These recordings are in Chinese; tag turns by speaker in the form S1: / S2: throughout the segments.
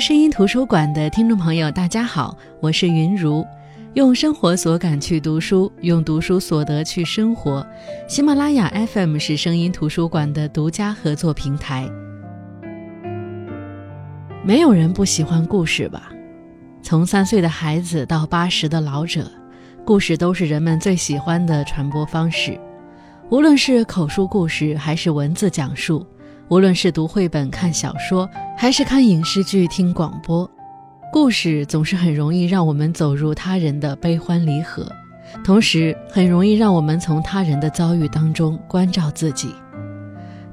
S1: 声音图书馆的听众朋友，大家好，我是云如。用生活所感去读书，用读书所得去生活。喜马拉雅 FM 是声音图书馆的独家合作平台。没有人不喜欢故事吧？从三岁的孩子到八十的老者，故事都是人们最喜欢的传播方式。无论是口述故事，还是文字讲述；无论是读绘本、看小说，还是看影视剧、听广播。故事总是很容易让我们走入他人的悲欢离合，同时很容易让我们从他人的遭遇当中关照自己。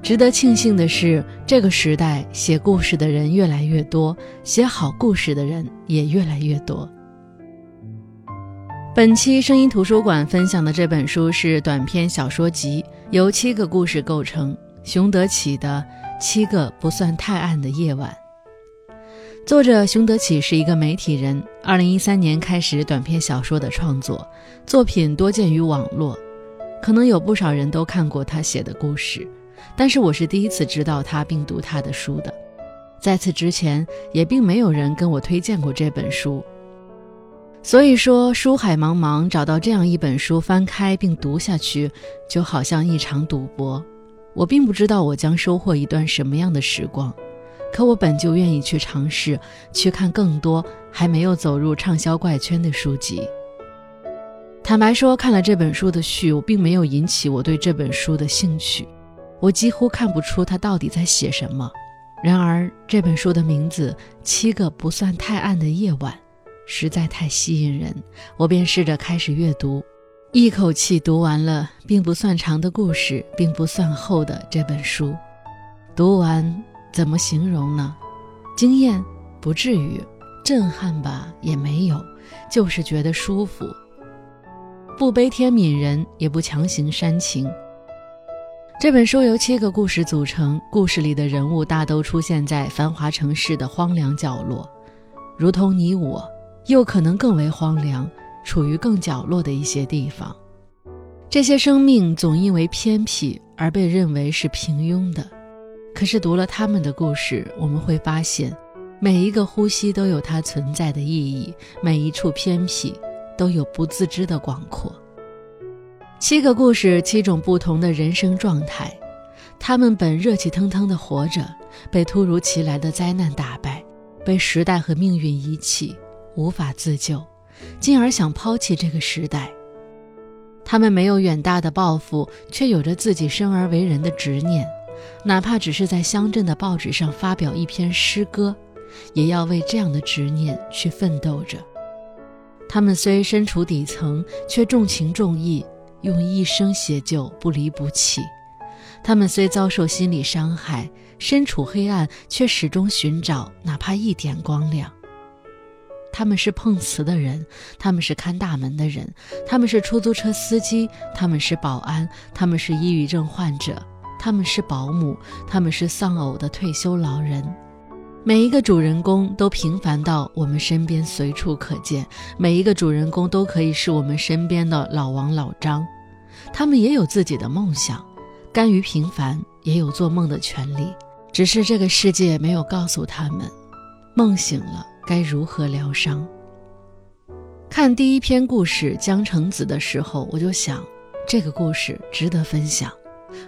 S1: 值得庆幸的是，这个时代写故事的人越来越多，写好故事的人也越来越多。本期声音图书馆分享的这本书是短篇小说集，由七个故事构成，熊德启的《七个不算太暗的夜晚》。作者熊德启是一个媒体人，二零一三年开始短篇小说的创作，作品多见于网络，可能有不少人都看过他写的故事，但是我是第一次知道他并读他的书的，在此之前也并没有人跟我推荐过这本书，所以说书海茫茫，找到这样一本书翻开并读下去，就好像一场赌博，我并不知道我将收获一段什么样的时光。可我本就愿意去尝试，去看更多还没有走入畅销怪圈的书籍。坦白说，看了这本书的序，我并没有引起我对这本书的兴趣，我几乎看不出它到底在写什么。然而，这本书的名字《七个不算太暗的夜晚》，实在太吸引人，我便试着开始阅读，一口气读完了并不算长的故事，并不算厚的这本书。读完。怎么形容呢？惊艳不至于，震撼吧也没有，就是觉得舒服，不悲天悯人，也不强行煽情。这本书由七个故事组成，故事里的人物大都出现在繁华城市的荒凉角落，如同你我，又可能更为荒凉，处于更角落的一些地方。这些生命总因为偏僻而被认为是平庸的。可是读了他们的故事，我们会发现，每一个呼吸都有它存在的意义，每一处偏僻都有不自知的广阔。七个故事，七种不同的人生状态，他们本热气腾腾的活着，被突如其来的灾难打败，被时代和命运遗弃，无法自救，进而想抛弃这个时代。他们没有远大的抱负，却有着自己生而为人的执念。哪怕只是在乡镇的报纸上发表一篇诗歌，也要为这样的执念去奋斗着。他们虽身处底层，却重情重义，用一生写就，不离不弃。他们虽遭受心理伤害，身处黑暗，却始终寻找哪怕一点光亮。他们是碰瓷的人，他们是看大门的人，他们是出租车司机，他们是保安，他们是抑郁症患者。他们是保姆，他们是丧偶的退休老人，每一个主人公都平凡到我们身边随处可见，每一个主人公都可以是我们身边的老王老张。他们也有自己的梦想，甘于平凡，也有做梦的权利，只是这个世界没有告诉他们，梦醒了该如何疗伤。看第一篇故事《江城子》的时候，我就想，这个故事值得分享。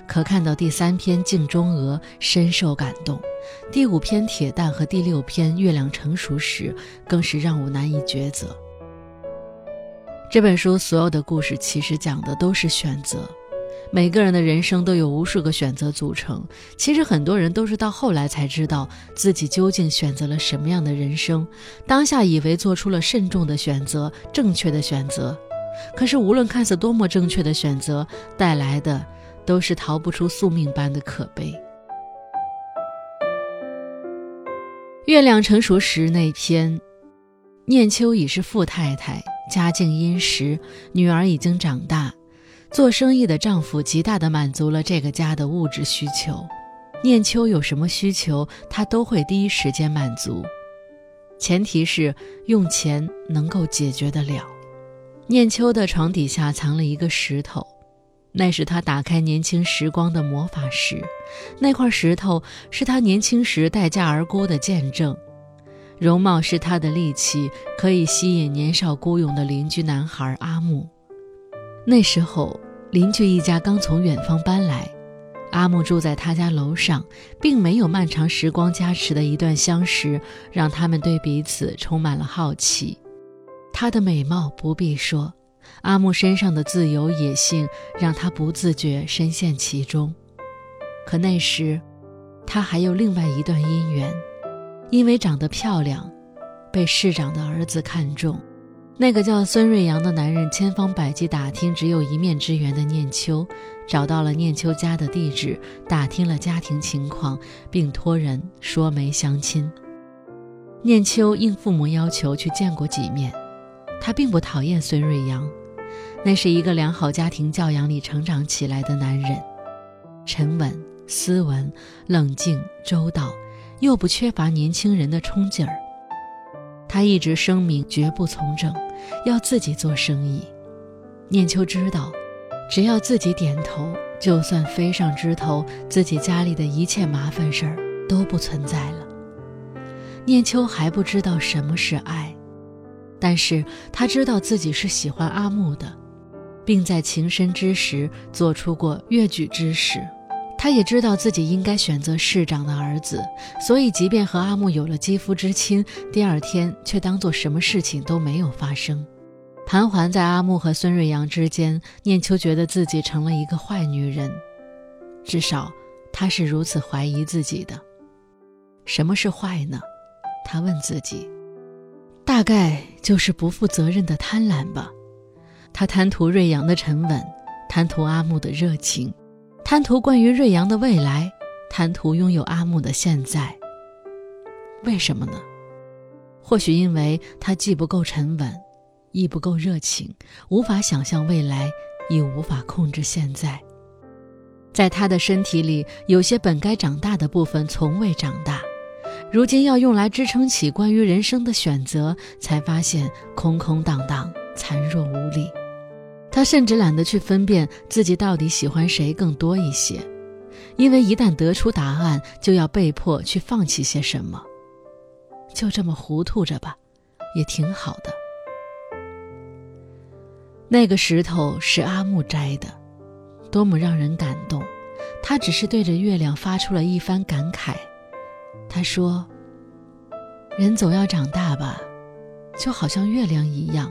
S1: 可看到第三篇《镜中鹅》，深受感动；第五篇《铁蛋》和第六篇《月亮成熟时》，更是让我难以抉择。这本书所有的故事其实讲的都是选择，每个人的人生都有无数个选择组成。其实很多人都是到后来才知道自己究竟选择了什么样的人生，当下以为做出了慎重的选择、正确的选择，可是无论看似多么正确的选择，带来的。都是逃不出宿命般的可悲。月亮成熟时那篇，念秋已是富太太，家境殷实，女儿已经长大，做生意的丈夫极大的满足了这个家的物质需求。念秋有什么需求，他都会第一时间满足，前提是用钱能够解决得了。念秋的床底下藏了一个石头。那是他打开年轻时光的魔法石，那块石头是他年轻时待价而沽的见证。容貌是他的利器，可以吸引年少孤勇的邻居男孩阿木。那时候，邻居一家刚从远方搬来，阿木住在他家楼上，并没有漫长时光加持的一段相识，让他们对彼此充满了好奇。她的美貌不必说，阿木身上的自由野性让他不自觉深陷其中。可那时，他还有另外一段姻缘，因为长得漂亮，被市长的儿子看中。那个叫孙瑞阳的男人千方百计打听只有一面之缘的念秋，找到了念秋家的地址，打听了家庭情况，并托人说媒相亲。念秋应父母要求去见过几面。他并不讨厌孙瑞阳，那是一个良好家庭教养里成长起来的男人，沉稳、斯文、冷静、周到，又不缺乏年轻人的冲劲儿。他一直声明绝不从政，要自己做生意。念秋知道，只要自己点头，就算飞上枝头，自己家里的一切麻烦事儿都不存在了。念秋还不知道什么是爱。但是他知道自己是喜欢阿木的，并在情深之时做出过越矩之事。他也知道自己应该选择市长的儿子，所以即便和阿木有了肌肤之亲，第二天却当做什么事情都没有发生。盘桓在阿木和孙瑞阳之间，念秋觉得自己成了一个坏女人，至少她是如此怀疑自己的。什么是坏呢？他问自己。大概就是不负责任的贪婪吧。他贪图瑞阳的沉稳，贪图阿木的热情，贪图关于瑞阳的未来，贪图拥有阿木的现在。为什么呢？或许因为他既不够沉稳，亦不够热情，无法想象未来，亦无法控制现在。在他的身体里，有些本该长大的部分从未长大。如今要用来支撑起关于人生的选择，才发现空空荡荡、残弱无力。他甚至懒得去分辨自己到底喜欢谁更多一些，因为一旦得出答案，就要被迫去放弃些什么。就这么糊涂着吧，也挺好的。那个石头是阿木摘的，多么让人感动！他只是对着月亮发出了一番感慨。他说：“人总要长大吧，就好像月亮一样，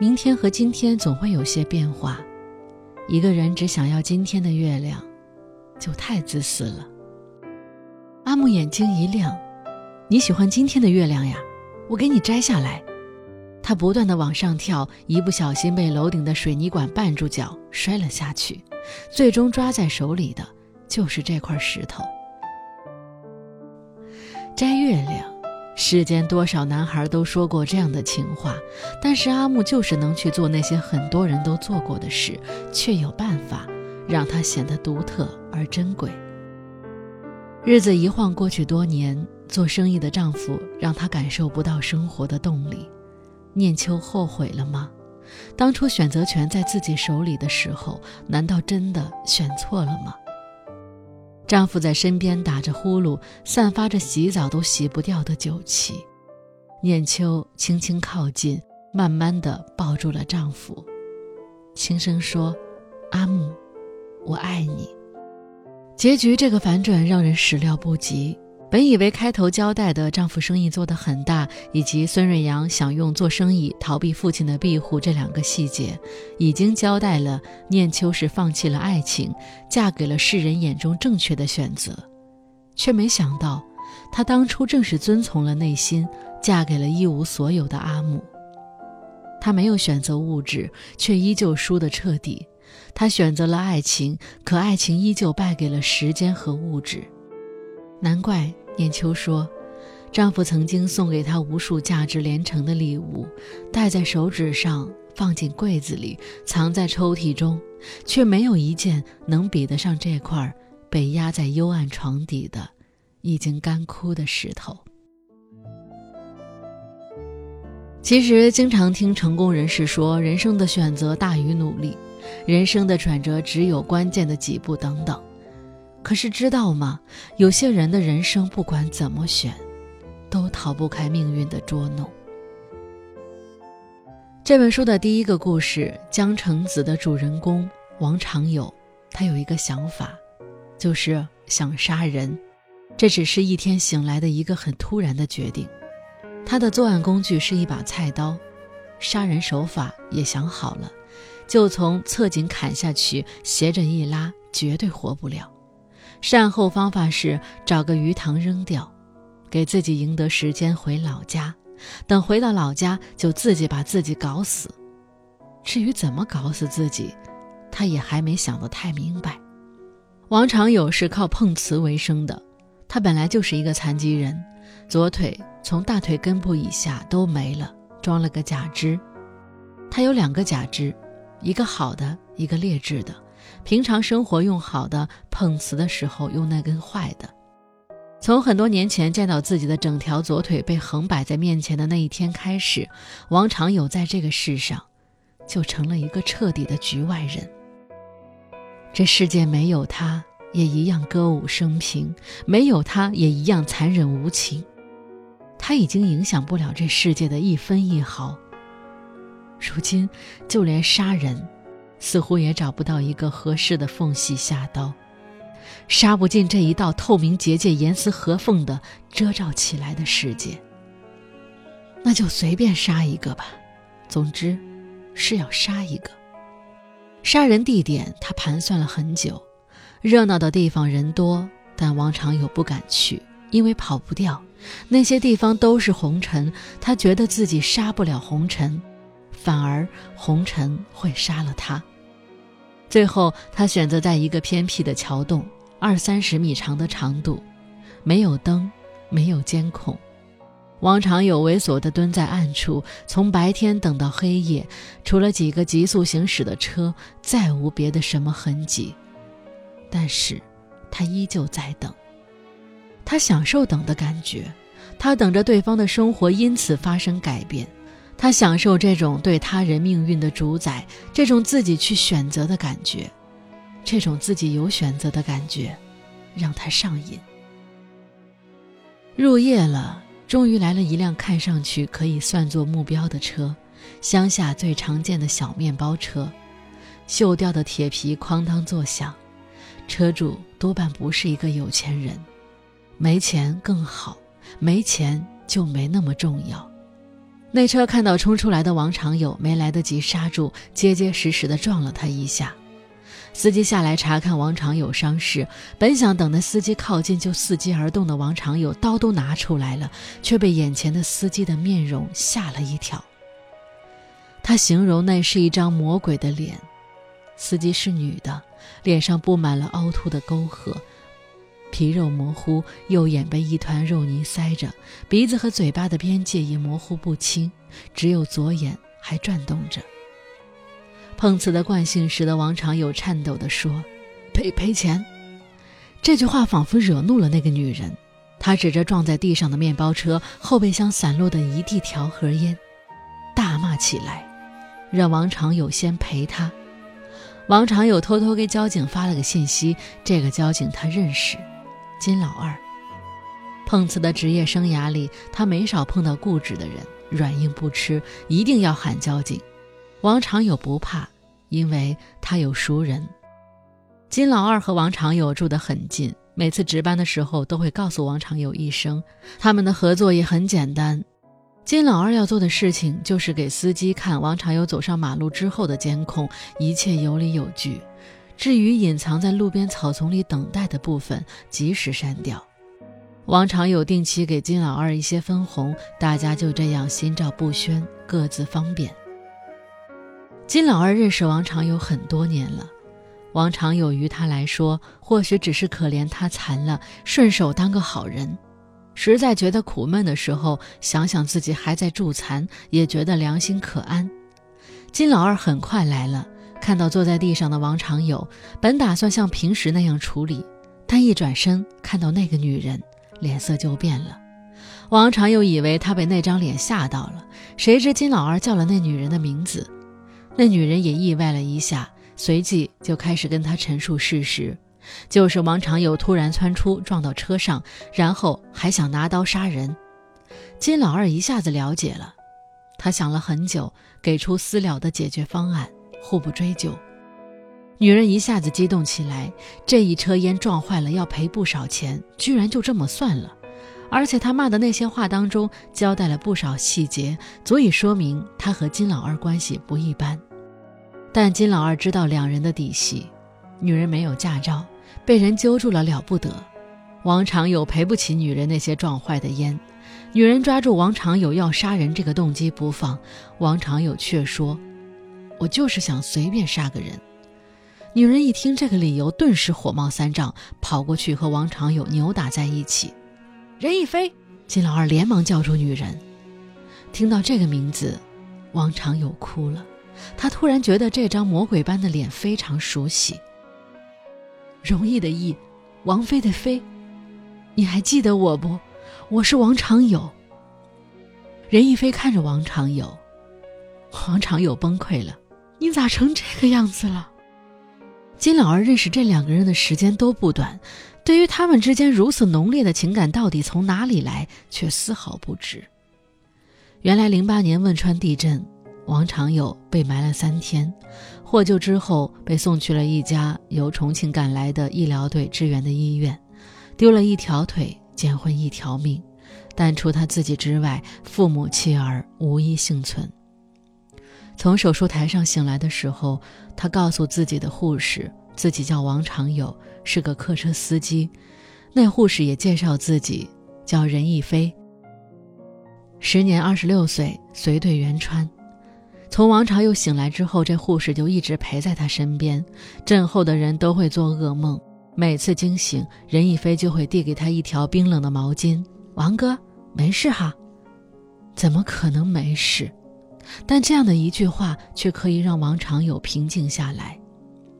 S1: 明天和今天总会有些变化。一个人只想要今天的月亮，就太自私了。”阿木眼睛一亮：“你喜欢今天的月亮呀？我给你摘下来。”他不断的往上跳，一不小心被楼顶的水泥管绊住脚，摔了下去。最终抓在手里的就是这块石头。摘月亮，世间多少男孩都说过这样的情话，但是阿木就是能去做那些很多人都做过的事，却有办法让他显得独特而珍贵。日子一晃过去多年，做生意的丈夫让她感受不到生活的动力。念秋后悔了吗？当初选择权在自己手里的时候，难道真的选错了吗？丈夫在身边打着呼噜，散发着洗澡都洗不掉的酒气。念秋轻轻靠近，慢慢的抱住了丈夫，轻声说：“阿木，我爱你。”结局这个反转让人始料不及。本以为开头交代的丈夫生意做得很大，以及孙瑞阳想用做生意逃避父亲的庇护这两个细节，已经交代了念秋是放弃了爱情，嫁给了世人眼中正确的选择，却没想到，她当初正是遵从了内心，嫁给了一无所有的阿木。她没有选择物质，却依旧输得彻底；她选择了爱情，可爱情依旧败给了时间和物质。难怪念秋说，丈夫曾经送给她无数价值连城的礼物，戴在手指上，放进柜子里，藏在抽屉中，却没有一件能比得上这块被压在幽暗床底的、已经干枯的石头。其实，经常听成功人士说，人生的选择大于努力，人生的转折只有关键的几步，等等。可是知道吗？有些人的人生不管怎么选，都逃不开命运的捉弄。这本书的第一个故事《江城子》的主人公王长友，他有一个想法，就是想杀人。这只是一天醒来的一个很突然的决定。他的作案工具是一把菜刀，杀人手法也想好了，就从侧颈砍下去，斜着一拉，绝对活不了。善后方法是找个鱼塘扔掉，给自己赢得时间回老家。等回到老家，就自己把自己搞死。至于怎么搞死自己，他也还没想得太明白。王长友是靠碰瓷为生的，他本来就是一个残疾人，左腿从大腿根部以下都没了，装了个假肢。他有两个假肢，一个好的，一个劣质的。平常生活用好的，碰瓷的时候用那根坏的。从很多年前见到自己的整条左腿被横摆在面前的那一天开始，王长友在这个世上就成了一个彻底的局外人。这世界没有他，也一样歌舞升平；没有他，也一样残忍无情。他已经影响不了这世界的一分一毫。如今，就连杀人。似乎也找不到一个合适的缝隙下刀，杀不进这一道透明结界、严丝合缝的遮罩起来的世界。那就随便杀一个吧，总之是要杀一个。杀人地点他盘算了很久，热闹的地方人多，但王长友不敢去，因为跑不掉，那些地方都是红尘，他觉得自己杀不了红尘。反而红尘会杀了他。最后，他选择在一个偏僻的桥洞，二三十米长的长度，没有灯，没有监控。王长友猥琐地蹲在暗处，从白天等到黑夜，除了几个急速行驶的车，再无别的什么痕迹。但是，他依旧在等。他享受等的感觉，他等着对方的生活因此发生改变。他享受这种对他人命运的主宰，这种自己去选择的感觉，这种自己有选择的感觉，让他上瘾。入夜了，终于来了一辆看上去可以算作目标的车，乡下最常见的小面包车，锈掉的铁皮哐当作响，车主多半不是一个有钱人，没钱更好，没钱就没那么重要。那车看到冲出来的王长友，没来得及刹住，结结实实的撞了他一下。司机下来查看王长友伤势，本想等那司机靠近就伺机而动的王长友，刀都拿出来了，却被眼前的司机的面容吓了一跳。他形容那是一张魔鬼的脸，司机是女的，脸上布满了凹凸的沟壑。皮肉模糊，右眼被一团肉泥塞着，鼻子和嘴巴的边界也模糊不清，只有左眼还转动着。碰瓷的惯性使得王长友颤抖地说：“赔赔钱。”这句话仿佛惹怒了那个女人，她指着撞在地上的面包车后备箱散落的一地条盒烟，大骂起来，让王长友先赔她。王长友偷偷给交警发了个信息，这个交警他认识。金老二，碰瓷的职业生涯里，他没少碰到固执的人，软硬不吃，一定要喊交警。王长友不怕，因为他有熟人。金老二和王长友住得很近，每次值班的时候都会告诉王长友一声。他们的合作也很简单，金老二要做的事情就是给司机看王长友走上马路之后的监控，一切有理有据。至于隐藏在路边草丛里等待的部分，及时删掉。王长友定期给金老二一些分红，大家就这样心照不宣，各自方便。金老二认识王长友很多年了，王长友于他来说，或许只是可怜他残了，顺手当个好人。实在觉得苦闷的时候，想想自己还在助残，也觉得良心可安。金老二很快来了。看到坐在地上的王长友，本打算像平时那样处理，但一转身看到那个女人，脸色就变了。王长友以为他被那张脸吓到了，谁知金老二叫了那女人的名字，那女人也意外了一下，随即就开始跟他陈述事实，就是王长友突然窜出撞到车上，然后还想拿刀杀人。金老二一下子了解了，他想了很久，给出私了的解决方案，互不追究。女人一下子激动起来，这一车烟撞坏了要赔不少钱，居然就这么算了。而且他骂的那些话当中交代了不少细节，足以说明他和金老二关系不一般。但金老二知道两人的底细，女人没有驾照，被人揪住了了不得。王长友赔不起女人那些撞坏的烟，女人抓住王长友要杀人这个动机不放，王长友却说：“我就是想随便杀个人。”女人一听这个理由，顿时火冒三丈，跑过去和王长友扭打在一起。任亦菲，金老二连忙叫住女人。听到这个名字，王长友哭了。他突然觉得这张魔鬼般的脸非常熟悉。容易的易，王妃的妃，你还记得我不？我是王长友。任亦菲看着王长友，王长友崩溃了。你咋成这个样子了？金老二认识这两个人的时间都不短。对于他们之间如此浓烈的情感到底从哪里来，却丝毫不知。原来零八年汶川地震，王长友被埋了三天，获救之后被送去了一家由重庆赶来的医疗队支援的医院，丢了一条腿，捡回一条命，但除他自己之外，父母妻儿无一幸存。从手术台上醒来的时候，他告诉自己的护士，自己叫王长友。是个客车司机，那护士也介绍自己叫任亦飞。时年二十六岁，随队援川。从王长友醒来之后，这护士就一直陪在他身边。震后的人都会做噩梦，每次惊醒，任亦飞就会递给他一条冰冷的毛巾：“王哥，没事哈。”怎么可能没事？但这样的一句话却可以让王长友平静下来。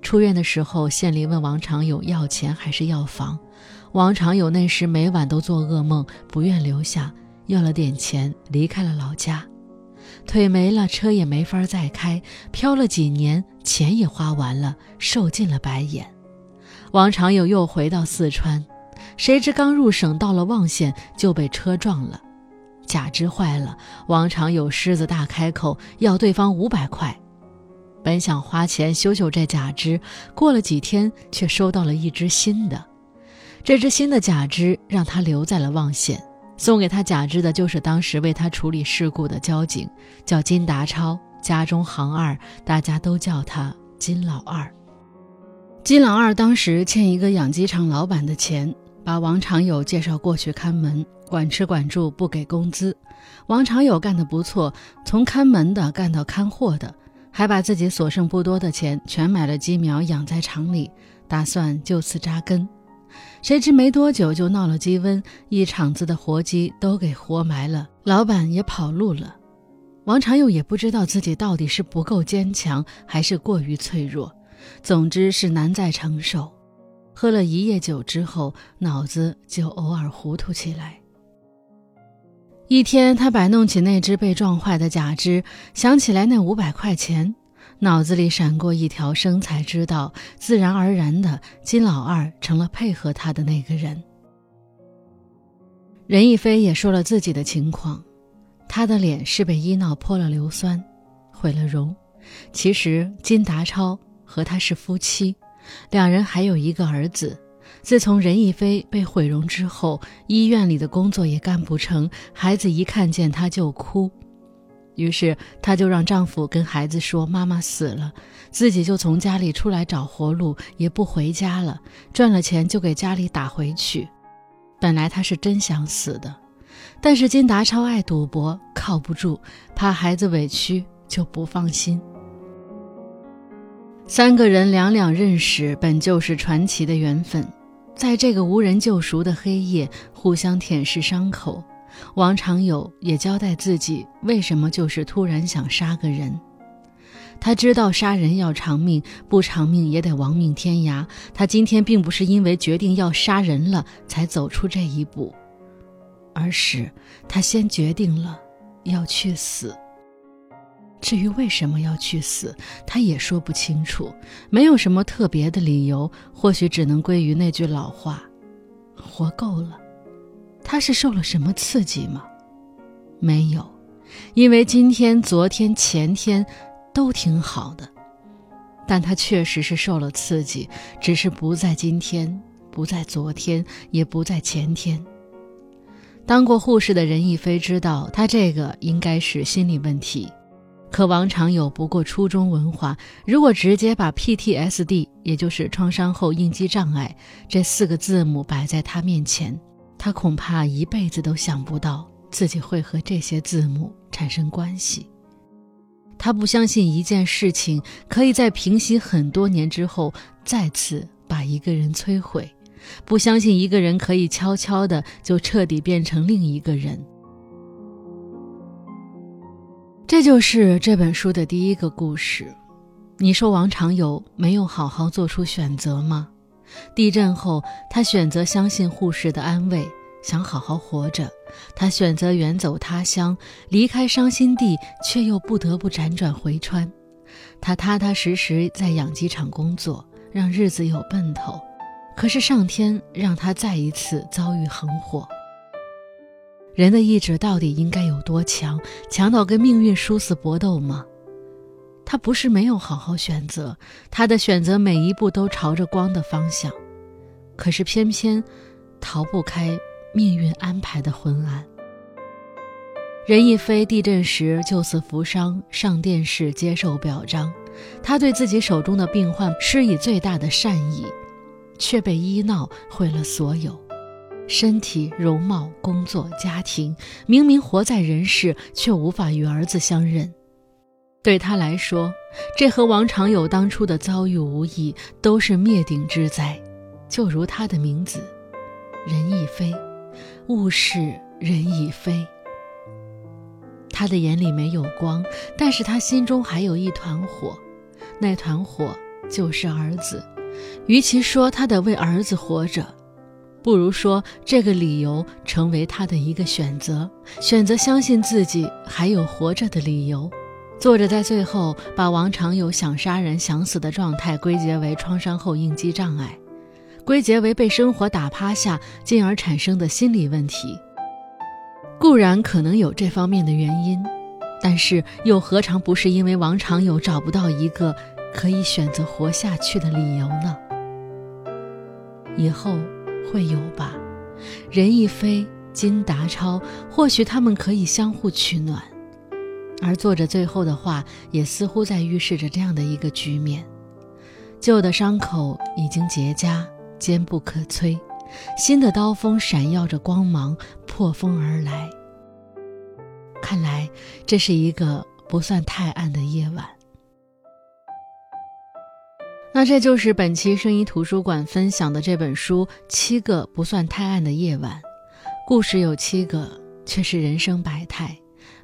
S1: 出院的时候，县里问王长友要钱还是要房。王长友那时每晚都做噩梦，不愿留下，要了点钱离开了老家。腿没了，车也没法再开，漂了几年，钱也花完了，受尽了白眼。王长友又回到四川，谁知刚入省到了望县就被车撞了，假肢坏了。王长友狮子大开口要对方五百块。本想花钱修修这假肢，过了几天却收到了一只新的。这只新的假肢让他留在了望县。送给他假肢的就是当时为他处理事故的交警，叫金达超，家中行二，大家都叫他金老二。金老二当时欠一个养鸡场老板的钱，把王长友介绍过去看门，管吃管住，不给工资。王长友干得不错，从看门的干到看货的。还把自己所剩不多的钱全买了鸡苗养在厂里，打算就此扎根。谁知没多久就闹了鸡瘟，一厂子的活鸡都给活埋了，老板也跑路了。王长友也不知道自己到底是不够坚强，还是过于脆弱，总之是难再承受。喝了一夜酒之后，脑子就偶尔糊涂起来。一天，他摆弄起那只被撞坏的假肢，想起来那五百块钱，脑子里闪过一条生财之道，自然而然的，金老二成了配合他的那个人。任亦菲也说了自己的情况，他的脸是被医闹泼了硫酸，毁了容。其实金达超和他是夫妻，两人还有一个儿子。自从任逸飞被毁容之后，医院里的工作也干不成，孩子一看见她就哭，于是她就让丈夫跟孩子说妈妈死了，自己就从家里出来找活路，也不回家了，赚了钱就给家里打回去。本来她是真想死的，但是金达超爱赌博，靠不住，怕孩子委屈，就不放心。三个人两两认识，本就是传奇的缘分。在这个无人救赎的黑夜，互相舔舐伤口。王长友也交代自己为什么就是突然想杀个人。他知道杀人要偿命，不偿命也得亡命天涯。他今天并不是因为决定要杀人了才走出这一步，而是他先决定了要去死。至于为什么要去死，他也说不清楚，没有什么特别的理由，或许只能归于那句老话：“活够了。”他是受了什么刺激吗？没有，因为今天、昨天、前天都挺好的。但他确实是受了刺激，只是不在今天，不在昨天，也不在前天。当过护士的任逸飞知道，他这个应该是心理问题。可王长友不过初中文化，如果直接把 PTSD，也就是创伤后应激障碍这四个字母摆在他面前，他恐怕一辈子都想不到自己会和这些字母产生关系。他不相信一件事情可以在平息很多年之后再次把一个人摧毁，不相信一个人可以悄悄的就彻底变成另一个人。这就是这本书的第一个故事。你说王长友没有好好做出选择吗？地震后，他选择相信护士的安慰，想好好活着。他选择远走他乡，离开伤心地，却又不得不辗转回川。他踏踏实实在养鸡场工作，让日子有奔头。可是上天让他再一次遭遇横祸。人的意志到底应该有多强？强到跟命运殊死搏斗吗？他不是没有好好选择，他的选择每一步都朝着光的方向，可是偏偏逃不开命运安排的昏暗。任逸飞地震时救死扶伤，上电视接受表彰，他对自己手中的病患施以最大的善意，却被医闹毁了所有。身体、容貌、工作、家庭，明明活在人世，却无法与儿子相认。对他来说，这和王长友当初的遭遇无异，都是灭顶之灾。就如他的名字，任亦非，物是人亦非。他的眼里没有光，但是他心中还有一团火，那团火就是儿子。与其说他得为儿子活着。不如说，这个理由成为他的一个选择，选择相信自己还有活着的理由。作者在最后把王长友想杀人、想死的状态归结为创伤后应激障碍，归结为被生活打趴下，进而产生的心理问题。固然可能有这方面的原因，但是又何尝不是因为王长友找不到一个可以选择活下去的理由呢？以后。会有吧，任一飞、金达超，或许他们可以相互取暖。而作者最后的话，也似乎在预示着这样的一个局面：旧的伤口已经结痂，坚不可摧；新的刀锋闪耀着光芒，破风而来。看来这是一个不算太暗的夜晚。那这就是本期声音图书馆分享的这本书《七个不算太暗的夜晚》。故事有七个，却是人生百态。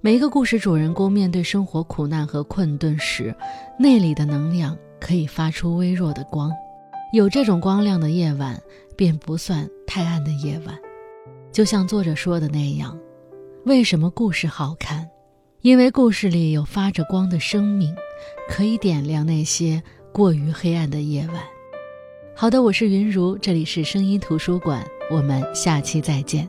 S1: 每一个故事主人公面对生活苦难和困顿时，内里的能量可以发出微弱的光。有这种光亮的夜晚，便不算太暗的夜晚。就像作者说的那样，为什么故事好看？因为故事里有发着光的生命，可以点亮那些。过于黑暗的夜晚。好的，我是云如，这里是声音图书馆，我们下期再见。